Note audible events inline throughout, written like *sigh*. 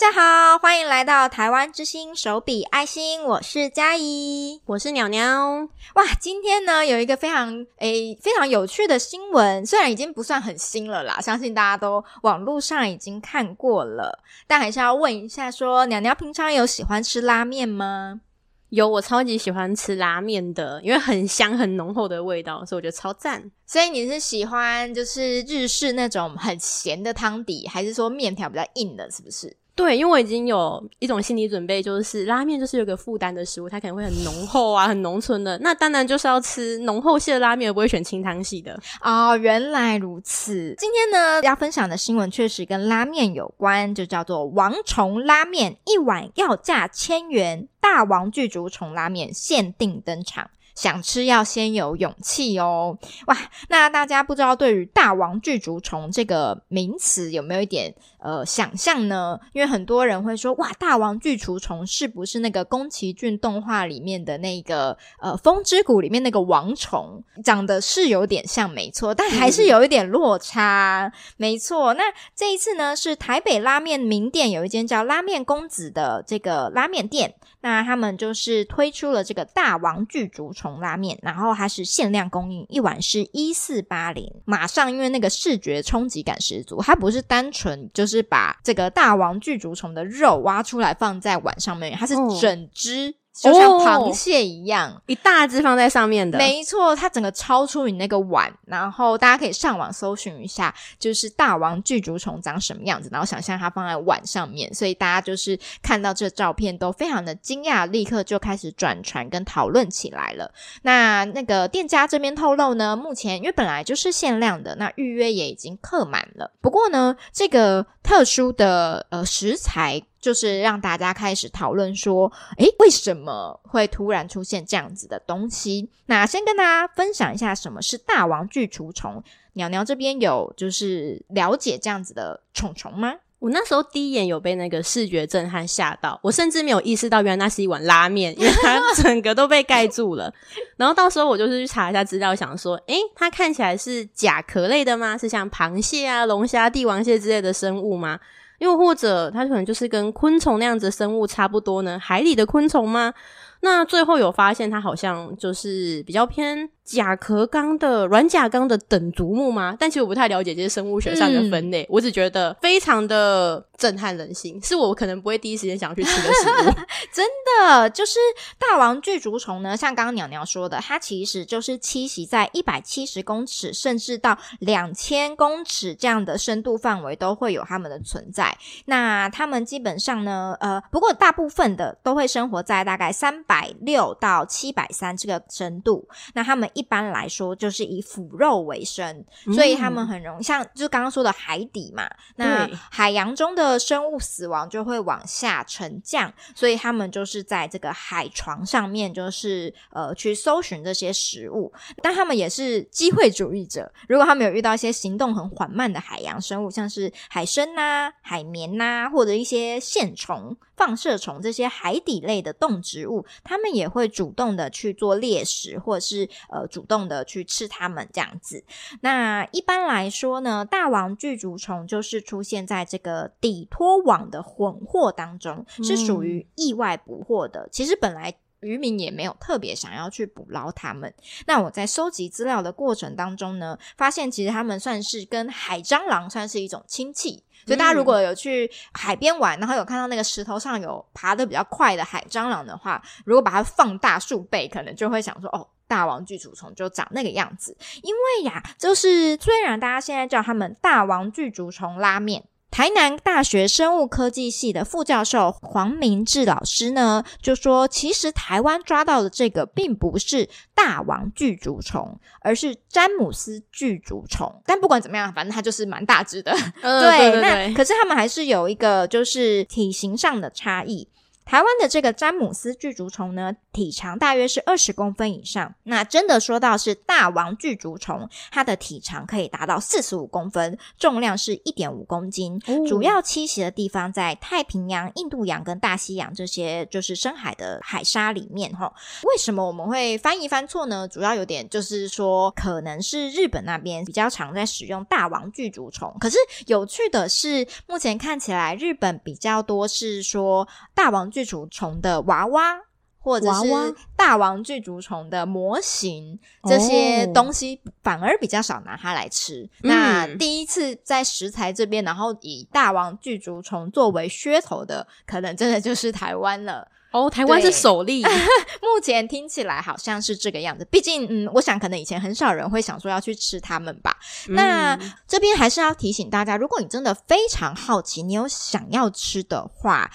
大家好，欢迎来到台湾之星手笔爱心，我是佳怡，我是鸟鸟。哇，今天呢有一个非常诶非常有趣的新闻，虽然已经不算很新了啦，相信大家都网络上已经看过了，但还是要问一下说，说鸟鸟平常有喜欢吃拉面吗？有，我超级喜欢吃拉面的，因为很香很浓厚的味道，所以我觉得超赞。所以你是喜欢就是日式那种很咸的汤底，还是说面条比较硬的？是不是？对，因为我已经有一种心理准备，就是拉面就是有个负担的食物，它可能会很浓厚啊，很浓醇的。那当然就是要吃浓厚系的拉面，而不会选清汤系的。哦，原来如此。今天呢，要分享的新闻确实跟拉面有关，就叫做王虫拉面，一碗要价千元，大王具足虫拉面限定登场。想吃要先有勇气哦！哇，那大家不知道对于“大王具足虫”这个名词有没有一点呃想象呢？因为很多人会说，哇，“大王巨除虫”是不是那个宫崎骏动画里面的那个呃《风之谷》里面那个王虫？长得是有点像，没错，但还是有一点落差。嗯、没错，那这一次呢，是台北拉面名店有一间叫拉面公子的这个拉面店，那他们就是推出了这个“大王巨足虫”拉面，然后它是限量供应，一碗是一四八零。马上因为那个视觉冲击感十足，它不是单纯就是把这个大王巨足虫的肉挖出来放在碗上面，它是整只。就像螃蟹一样，哦、一大只放在上面的，没错，它整个超出你那个碗，然后大家可以上网搜寻一下，就是大王巨足虫长什么样子，然后想象它放在碗上面，所以大家就是看到这照片都非常的惊讶，立刻就开始转传跟讨论起来了。那那个店家这边透露呢，目前因为本来就是限量的，那预约也已经客满了。不过呢，这个特殊的呃食材。就是让大家开始讨论说，诶，为什么会突然出现这样子的东西？那先跟大家分享一下什么是大王巨除虫。鸟鸟这边有就是了解这样子的虫虫吗？我那时候第一眼有被那个视觉震撼吓到，我甚至没有意识到原来那是一碗拉面，因为它 *laughs* 整个都被盖住了。然后到时候我就是去查一下资料，想说，诶，它看起来是甲壳类的吗？是像螃蟹啊、龙虾、帝王蟹之类的生物吗？又或者它可能就是跟昆虫那样子生物差不多呢？海里的昆虫吗？那最后有发现它好像就是比较偏。甲壳纲的软甲纲的等足目吗？但其实我不太了解这些生物学上的分类，嗯、我只觉得非常的震撼人心，是我可能不会第一时间想要去吃的食物。*laughs* 真的，就是大王巨足虫呢，像刚刚鸟鸟说的，它其实就是栖息在一百七十公尺甚至到两千公尺这样的深度范围都会有它们的存在。那它们基本上呢，呃，不过大部分的都会生活在大概三百六到七百三这个深度。那它们。一般来说，就是以腐肉为生，所以他们很容易像就是刚刚说的海底嘛。那海洋中的生物死亡就会往下沉降，所以他们就是在这个海床上面，就是呃去搜寻这些食物。但他们也是机会主义者，如果他们有遇到一些行动很缓慢的海洋生物，像是海参呐、啊、海绵呐、啊，或者一些线虫。放射虫这些海底类的动植物，他们也会主动的去做猎食，或者是呃主动的去吃它们这样子。那一般来说呢，大王巨足虫就是出现在这个底拖网的混获当中，是属于意外捕获的。嗯、其实本来渔民也没有特别想要去捕捞它们。那我在收集资料的过程当中呢，发现其实它们算是跟海蟑螂算是一种亲戚。所以大家如果有去海边玩，然后有看到那个石头上有爬得比较快的海蟑螂的话，如果把它放大数倍，可能就会想说，哦，大王巨足虫就长那个样子。因为呀，就是虽然大家现在叫他们大王巨足虫拉面。台南大学生物科技系的副教授黄明志老师呢，就说，其实台湾抓到的这个并不是大王巨足虫，而是詹姆斯巨足虫。但不管怎么样，反正它就是蛮大只的。呃、对，对对对，那可是他们还是有一个就是体型上的差异。台湾的这个詹姆斯巨足虫呢，体长大约是二十公分以上。那真的说到是大王巨足虫，它的体长可以达到四十五公分，重量是一点五公斤，哦、主要栖息的地方在太平洋、印度洋跟大西洋这些就是深海的海沙里面。哈，为什么我们会翻译翻错呢？主要有点就是说，可能是日本那边比较常在使用大王巨足虫。可是有趣的是，目前看起来日本比较多是说大王巨足虫的娃娃。或者是大王巨足虫的模型，这些东西反而比较少拿它来吃。哦、那第一次在食材这边，然后以大王巨足虫作为噱头的，可能真的就是台湾了。哦，台湾是首例，*laughs* 目前听起来好像是这个样子。毕竟，嗯，我想可能以前很少人会想说要去吃它们吧。嗯、那这边还是要提醒大家，如果你真的非常好奇，你有想要吃的话。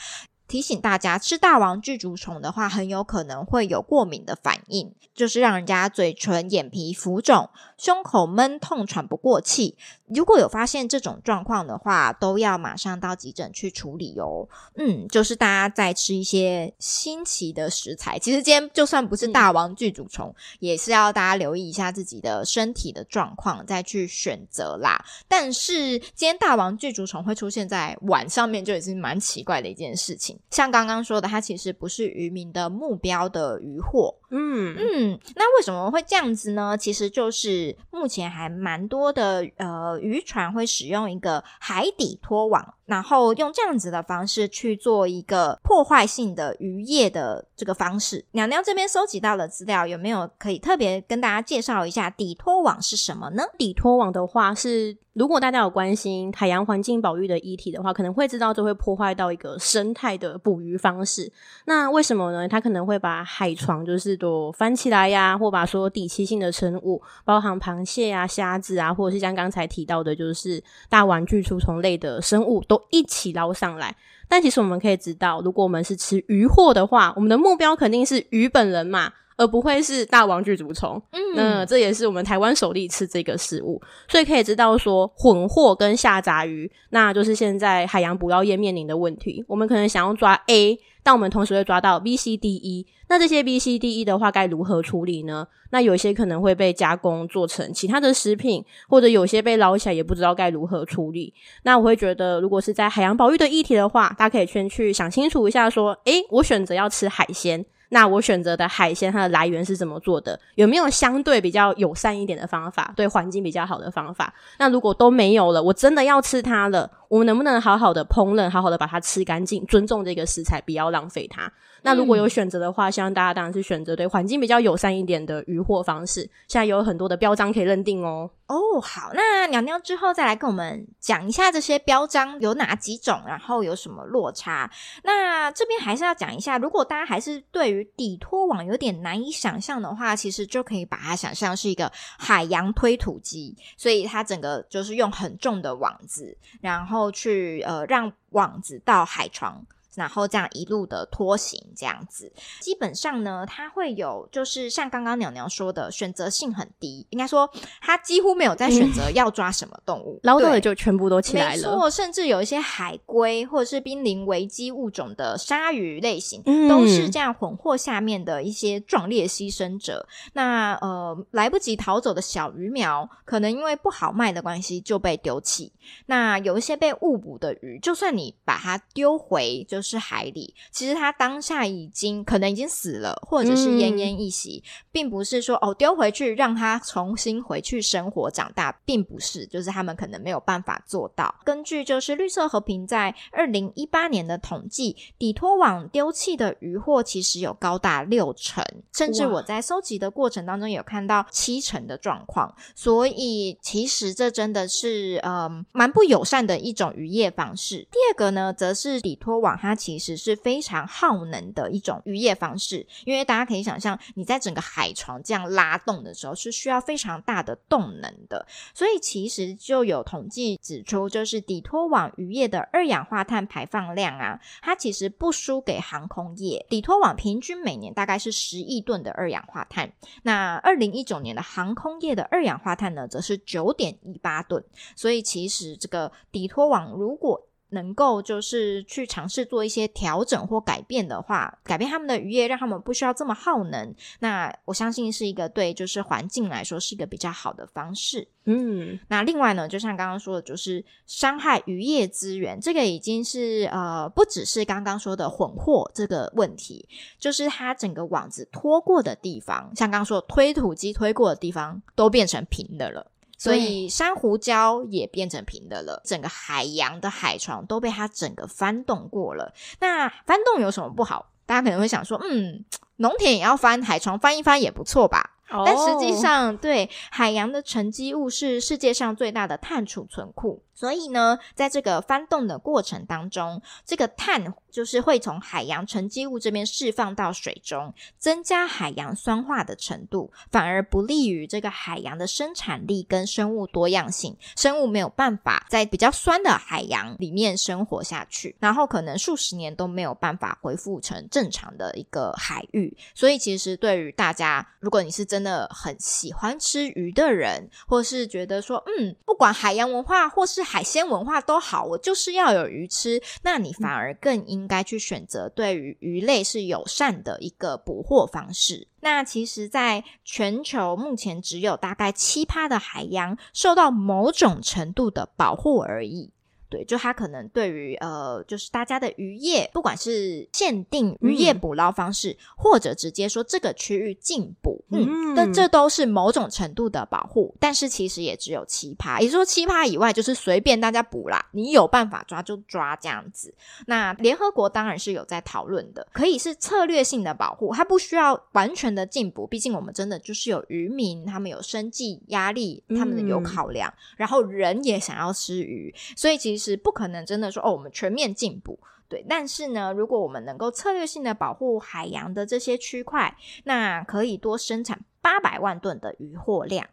提醒大家，吃大王巨足虫的话，很有可能会有过敏的反应，就是让人家嘴唇、眼皮浮肿、胸口闷痛、喘不过气。如果有发现这种状况的话，都要马上到急诊去处理哦。嗯，就是大家在吃一些新奇的食材，其实今天就算不是大王巨足虫，嗯、也是要大家留意一下自己的身体的状况，再去选择啦。但是今天大王巨足虫会出现在碗上面，就已经蛮奇怪的一件事情。像刚刚说的，它其实不是渔民的目标的渔获。嗯嗯，那为什么会这样子呢？其实就是目前还蛮多的呃渔船会使用一个海底拖网。然后用这样子的方式去做一个破坏性的渔业的这个方式。娘娘这边搜集到的资料，有没有可以特别跟大家介绍一下底拖网是什么呢？底拖网的话是，如果大家有关心海洋环境保育的议题的话，可能会知道这会破坏到一个生态的捕鱼方式。那为什么呢？它可能会把海床就是都翻起来呀，或把所有底栖性的生物，包含螃蟹啊、虾子啊，或者是像刚才提到的，就是大王巨足虫类的生物都一起捞上来，但其实我们可以知道，如果我们是吃鱼货的话，我们的目标肯定是鱼本人嘛，而不会是大王巨足虫。嗯，那这也是我们台湾首例吃这个食物，所以可以知道说，混货跟下杂鱼，那就是现在海洋捕捞业面临的问题。我们可能想要抓 A。但我们同时会抓到 B、C、D、E，那这些 B、C、D、E 的话该如何处理呢？那有些可能会被加工做成其他的食品，或者有些被捞起来也不知道该如何处理。那我会觉得，如果是在海洋保育的议题的话，大家可以先去想清楚一下，说，诶，我选择要吃海鲜。那我选择的海鲜，它的来源是怎么做的？有没有相对比较友善一点的方法，对环境比较好的方法？那如果都没有了，我真的要吃它了，我们能不能好好的烹饪，好好的把它吃干净，尊重这个食材，不要浪费它？那如果有选择的话，希望大家当然是选择对环境比较友善一点的渔获方式。现在有很多的标章可以认定哦。哦，好，那娘娘之后再来跟我们讲一下这些标章有哪几种，然后有什么落差。那这边还是要讲一下，如果大家还是对于底拖网有点难以想象的话，其实就可以把它想象是一个海洋推土机，所以它整个就是用很重的网子，然后去呃让网子到海床。然后这样一路的拖行，这样子基本上呢，它会有就是像刚刚鸟鸟说的，选择性很低，应该说它几乎没有在选择要抓什么动物，*laughs* 捞到的就全部都起来了。没错，甚至有一些海龟或者是濒临危机物种的鲨鱼类型，嗯、都是这样混货下面的一些壮烈牺牲者。那呃，来不及逃走的小鱼苗，可能因为不好卖的关系就被丢弃。那有一些被误捕的鱼，就算你把它丢回，就是海里，其实他当下已经可能已经死了，或者是奄奄一息，嗯、并不是说哦丢回去让他重新回去生活长大，并不是，就是他们可能没有办法做到。根据就是绿色和平在二零一八年的统计，底拖网丢弃的渔获其实有高达六成，甚至我在搜集的过程当中有看到七成的状况，所以其实这真的是嗯。蛮不友善的一种渔业方式。第二个呢，则是底拖网，它其实是非常耗能的一种渔业方式。因为大家可以想象，你在整个海床这样拉动的时候，是需要非常大的动能的。所以其实就有统计指出，就是底拖网渔业的二氧化碳排放量啊，它其实不输给航空业。底拖网平均每年大概是十亿吨的二氧化碳，那二零一九年的航空业的二氧化碳呢，则是九点一八吨。所以其实。这个底拖网如果能够就是去尝试做一些调整或改变的话，改变他们的渔业，让他们不需要这么耗能，那我相信是一个对就是环境来说是一个比较好的方式。嗯，那另外呢，就像刚刚说的，就是伤害渔业资源，这个已经是呃，不只是刚刚说的混货这个问题，就是它整个网子拖过的地方，像刚刚说推土机推过的地方，都变成平的了。所以珊瑚礁也变成平的了，整个海洋的海床都被它整个翻动过了。那翻动有什么不好？大家可能会想说，嗯，农田也要翻，海床翻一翻也不错吧？但实际上，对，海洋的沉积物是世界上最大的碳储存库。所以呢，在这个翻动的过程当中，这个碳就是会从海洋沉积物这边释放到水中，增加海洋酸化的程度，反而不利于这个海洋的生产力跟生物多样性。生物没有办法在比较酸的海洋里面生活下去，然后可能数十年都没有办法恢复成正常的一个海域。所以，其实对于大家，如果你是真的很喜欢吃鱼的人，或是觉得说，嗯，不管海洋文化或是是海鲜文化都好，我就是要有鱼吃。那你反而更应该去选择对于鱼类是友善的一个捕获方式。那其实，在全球目前只有大概七趴的海洋受到某种程度的保护而已。对，就他可能对于呃，就是大家的渔业，不管是限定渔业捕捞方式，嗯、或者直接说这个区域禁捕，嗯，那这都是某种程度的保护。但是其实也只有奇葩，也就是说奇葩以外就是随便大家捕啦，你有办法抓就抓这样子。那联合国当然是有在讨论的，可以是策略性的保护，它不需要完全的禁捕。毕竟我们真的就是有渔民，他们有生计压力，他们有考量，嗯、然后人也想要吃鱼，所以其实。是不可能真的说哦，我们全面进步，对。但是呢，如果我们能够策略性的保护海洋的这些区块，那可以多生产八百万吨的渔获量。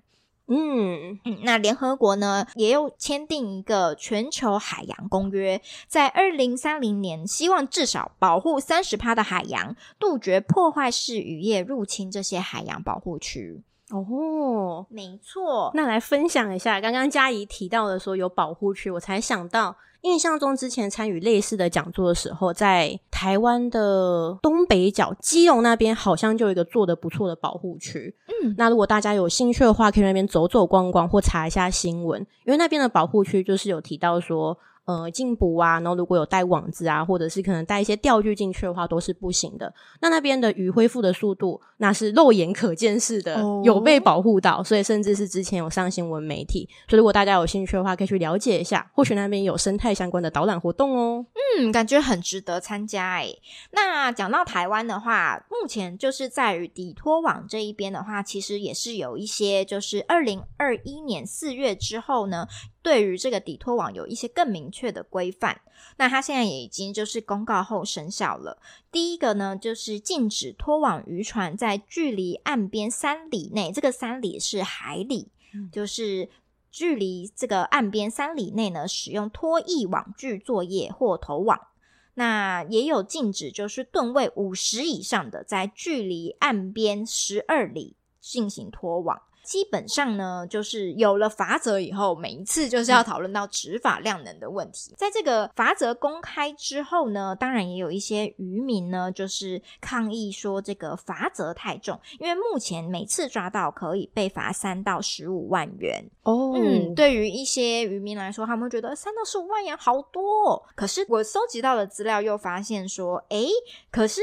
嗯嗯，那联合国呢也有签订一个全球海洋公约，在二零三零年，希望至少保护三十趴的海洋，杜绝破坏式渔业入侵这些海洋保护区。哦，没错。那来分享一下，刚刚佳怡提到的说有保护区，我才想到，印象中之前参与类似的讲座的时候，在台湾的东北角基隆那边，好像就有一个做的不错的保护区。嗯，那如果大家有兴趣的话，可以那边走走逛逛，或查一下新闻，因为那边的保护区就是有提到说。呃，进补啊，然后如果有带网子啊，或者是可能带一些钓具进去的话，都是不行的。那那边的鱼恢复的速度，那是肉眼可见式的，哦、有被保护到，所以甚至是之前有上新闻媒体。所以如果大家有兴趣的话，可以去了解一下，或许那边有生态相关的导览活动哦。嗯，感觉很值得参加哎。那讲到台湾的话，目前就是在于底托网这一边的话，其实也是有一些，就是二零二一年四月之后呢。对于这个底拖网有一些更明确的规范，那它现在也已经就是公告后生效了。第一个呢，就是禁止拖网渔船在距离岸边三里内，这个三里是海里，嗯、就是距离这个岸边三里内呢，使用拖曳网具作业或投网。那也有禁止，就是吨位五十以上的，在距离岸边十二里进行拖网。基本上呢，就是有了罚则以后，每一次就是要讨论到执法量能的问题。在这个罚则公开之后呢，当然也有一些渔民呢，就是抗议说这个罚则太重，因为目前每次抓到可以被罚三到十五万元。哦，嗯，对于一些渔民来说，他们会觉得三到十五万元好多。可是我搜集到的资料又发现说，诶，可是。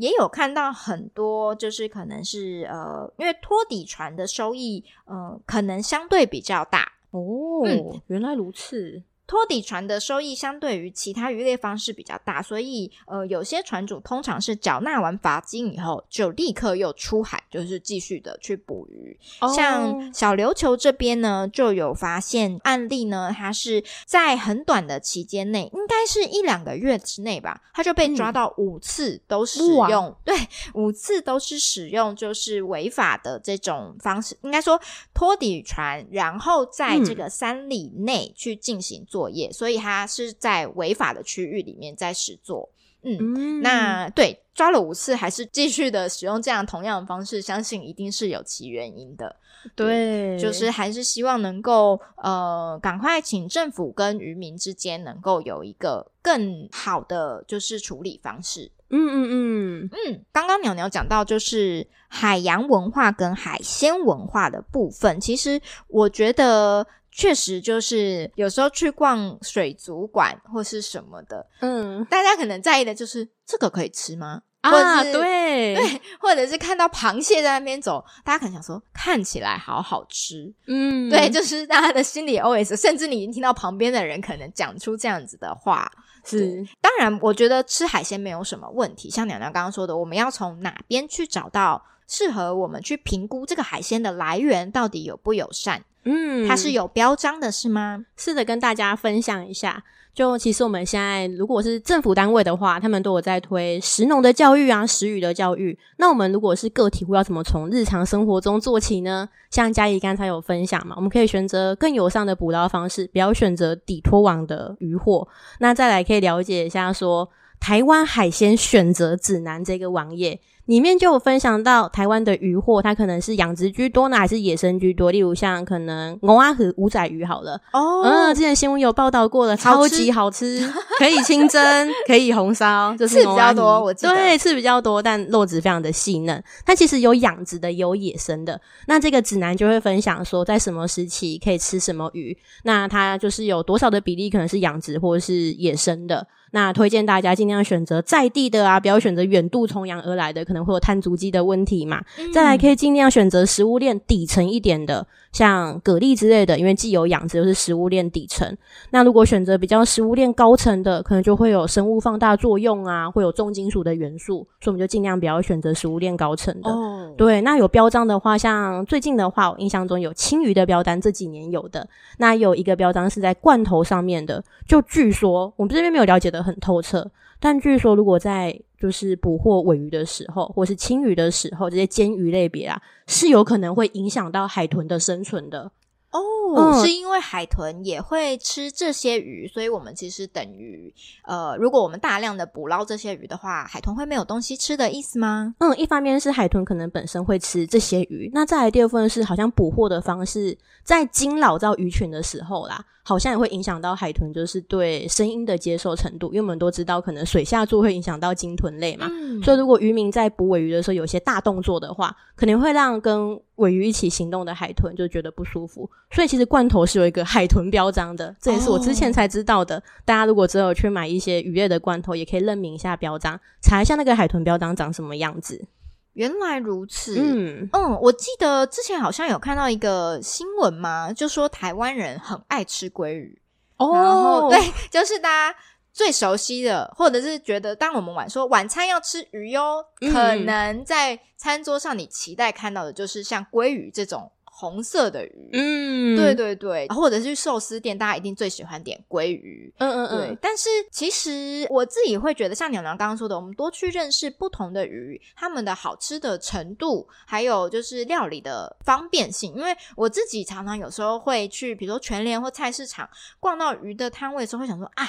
也有看到很多，就是可能是呃，因为托底船的收益，呃，可能相对比较大哦。嗯，原来如此。拖底船的收益相对于其他渔猎方式比较大，所以呃，有些船主通常是缴纳完罚金以后，就立刻又出海，就是继续的去捕鱼。Oh. 像小琉球这边呢，就有发现案例呢，它是在很短的期间内，应该是一两个月之内吧，他就被抓到五次都使用，嗯、对，五次都是使用就是违法的这种方式，应该说拖底船，然后在这个三里内去进行做。作业，所以他是在违法的区域里面在实作。嗯，嗯那对抓了五次还是继续的使用这样同样的方式，相信一定是有其原因的。对，就是还是希望能够呃赶快请政府跟渔民之间能够有一个更好的就是处理方式。嗯嗯嗯嗯，刚刚鸟鸟讲到就是海洋文化跟海鲜文化的部分，其实我觉得确实就是有时候去逛水族馆或是什么的，嗯，大家可能在意的就是这个可以吃吗？啊，对对，或者是看到螃蟹在那边走，大家可能想说看起来好好吃，嗯，对，就是大家的心理 OS，甚至你听到旁边的人可能讲出这样子的话。是，当然，我觉得吃海鲜没有什么问题。像娘娘刚刚说的，我们要从哪边去找到适合我们去评估这个海鲜的来源到底友不友善？嗯，它是有标章的，是吗？是的，跟大家分享一下。就其实我们现在如果是政府单位的话，他们都有在推食农的教育啊，食语的教育。那我们如果是个体户，要怎么从日常生活中做起呢？像嘉怡刚才有分享嘛，我们可以选择更友善的捕捞方式，不要选择底拖网的渔获。那再来可以了解一下说台湾海鲜选择指南这个网页。里面就有分享到台湾的渔获，它可能是养殖居多呢，还是野生居多？例如像可能牛蛙和五仔鱼好了。哦，嗯，之前新闻有报道过了，超级好吃，*laughs* 可以清蒸，可以红烧，就是刺比较多，我记得对，刺比较多，但肉质非常的细嫩。它其实有养殖的，有野生的。那这个指南就会分享说，在什么时期可以吃什么鱼，那它就是有多少的比例可能是养殖或者是野生的。那推荐大家尽量选择在地的啊，不要选择远渡重洋而来的，可能会有碳足迹的问题嘛。嗯、再来可以尽量选择食物链底层一点的，像蛤蜊之类的，因为既有养殖又是食物链底层。那如果选择比较食物链高层的，可能就会有生物放大作用啊，会有重金属的元素，所以我们就尽量不要选择食物链高层的。哦，对，那有标章的话，像最近的话，我印象中有青鱼的标单，这几年有的。那有一个标章是在罐头上面的，就据说我们这边没有了解的。很透彻，但据说如果在就是捕获尾鱼的时候，或是青鱼的时候，这些煎鱼类别啊，是有可能会影响到海豚的生存的。哦，嗯、是因为海豚也会吃这些鱼，所以我们其实等于呃，如果我们大量的捕捞这些鱼的话，海豚会没有东西吃的意思吗？嗯，一方面是海豚可能本身会吃这些鱼，那再来第二部分是好像捕获的方式，在惊扰到鱼群的时候啦。好像也会影响到海豚，就是对声音的接受程度，因为我们都知道，可能水下作会影响到鲸豚类嘛。嗯、所以如果渔民在捕尾鱼的时候有些大动作的话，可能会让跟鮪鱼一起行动的海豚就觉得不舒服。所以其实罐头是有一个海豚标章的，这也是我之前才知道的。哦、大家如果只有去买一些鱼类的罐头，也可以认明一下标章，查一下那个海豚标章长什么样子。原来如此，嗯嗯，我记得之前好像有看到一个新闻嘛，就说台湾人很爱吃鲑鱼哦，对，*laughs* 就是大家最熟悉的，或者是觉得当我们晚说晚餐要吃鱼哟，嗯、可能在餐桌上你期待看到的就是像鲑鱼这种。红色的鱼，嗯，对对对，或者是寿司店，大家一定最喜欢点鲑鱼，嗯嗯嗯。对，但是其实我自己会觉得，像娘娘刚刚说的，我们多去认识不同的鱼，它们的好吃的程度，还有就是料理的方便性。因为我自己常常有时候会去，比如说全联或菜市场逛到鱼的摊位的时候，会想说啊，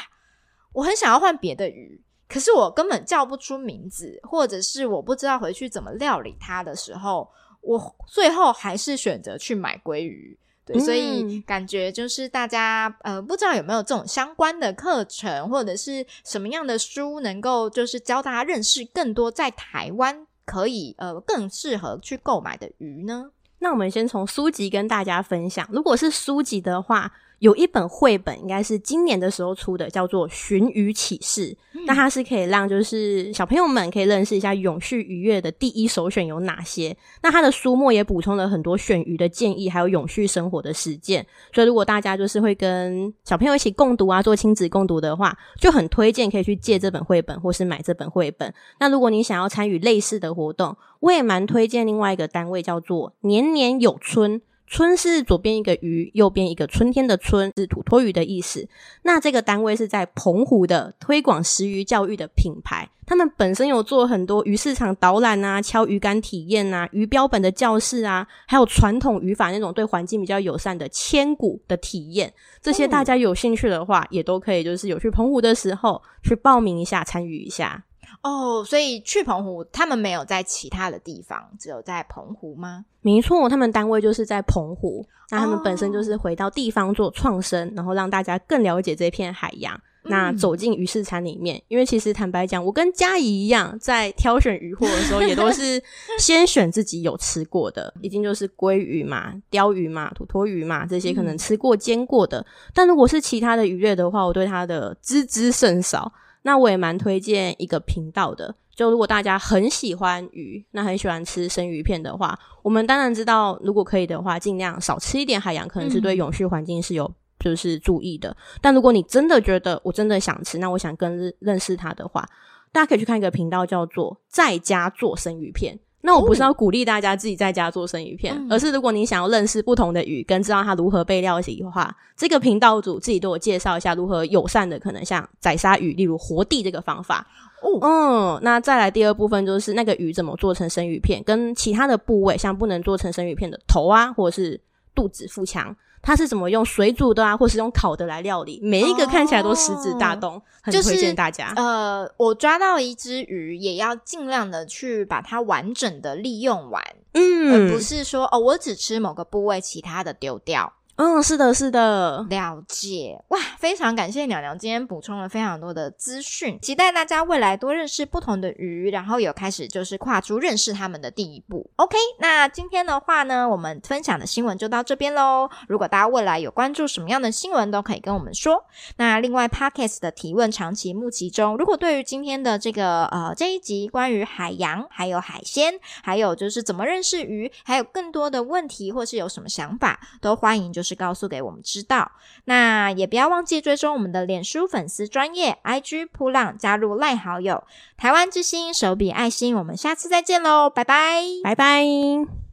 我很想要换别的鱼，可是我根本叫不出名字，或者是我不知道回去怎么料理它的时候。我最后还是选择去买鲑鱼，对，所以感觉就是大家呃，不知道有没有这种相关的课程，或者是什么样的书，能够就是教大家认识更多在台湾可以呃更适合去购买的鱼呢？那我们先从书籍跟大家分享，如果是书籍的话。有一本绘本，应该是今年的时候出的，叫做《寻鱼启示》。嗯、那它是可以让就是小朋友们可以认识一下永续渔业的第一首选有哪些。那它的书末也补充了很多选鱼的建议，还有永续生活的实践。所以如果大家就是会跟小朋友一起共读啊，做亲子共读的话，就很推荐可以去借这本绘本，或是买这本绘本。那如果你想要参与类似的活动，我也蛮推荐另外一个单位叫做年年有春。春是左边一个鱼，右边一个春天的春，是土托鱼的意思。那这个单位是在澎湖的推广食鱼教育的品牌，他们本身有做很多鱼市场导览啊、敲鱼竿体验啊、鱼标本的教室啊，还有传统语法那种对环境比较友善的千古的体验。这些大家有兴趣的话，也都可以，就是有去澎湖的时候去报名一下，参与一下。哦，所以去澎湖，他们没有在其他的地方，只有在澎湖吗？没错，他们单位就是在澎湖。那他们本身就是回到地方做创生，哦、然后让大家更了解这片海洋。嗯、那走进鱼市场里面，因为其实坦白讲，我跟佳怡一样，在挑选鱼货的时候，也都是 *laughs* 先选自己有吃过的，一定就是鲑鱼嘛、鲷鱼嘛、土托鱼嘛，这些可能吃过、煎过的。嗯、但如果是其他的鱼类的话，我对它的知之甚少。那我也蛮推荐一个频道的，就如果大家很喜欢鱼，那很喜欢吃生鱼片的话，我们当然知道，如果可以的话，尽量少吃一点海洋，可能是对永续环境是有就是注意的。嗯、但如果你真的觉得我真的想吃，那我想跟认识他的话，大家可以去看一个频道，叫做在家做生鱼片。那我不是要鼓励大家自己在家做生鱼片，哦、而是如果你想要认识不同的鱼，跟知道它如何被料理的话，这个频道主自己都有介绍一下如何友善的，可能像宰杀鱼，例如活地这个方法。哦，嗯，那再来第二部分就是那个鱼怎么做成生鱼片，跟其他的部位，像不能做成生鱼片的头啊，或者是肚子、腹腔。它是怎么用水煮的啊，或是用烤的来料理？每一个看起来都食指大动，哦、很推荐大家。呃，我抓到一只鱼，也要尽量的去把它完整的利用完，嗯，而不是说哦，我只吃某个部位，其他的丢掉。嗯，是的，是的，了解哇！非常感谢鸟鸟今天补充了非常多的资讯，期待大家未来多认识不同的鱼，然后有开始就是跨出认识他们的第一步。OK，那今天的话呢，我们分享的新闻就到这边喽。如果大家未来有关注什么样的新闻，都可以跟我们说。那另外，Podcast 的提问长期募集中，如果对于今天的这个呃这一集关于海洋、还有海鲜，还有就是怎么认识鱼，还有更多的问题，或是有什么想法，都欢迎就是。告诉给我们知道，那也不要忘记追踪我们的脸书粉丝专业 IG 扑浪，加入赖好友，台湾之星手笔爱心，我们下次再见喽，拜拜，拜拜。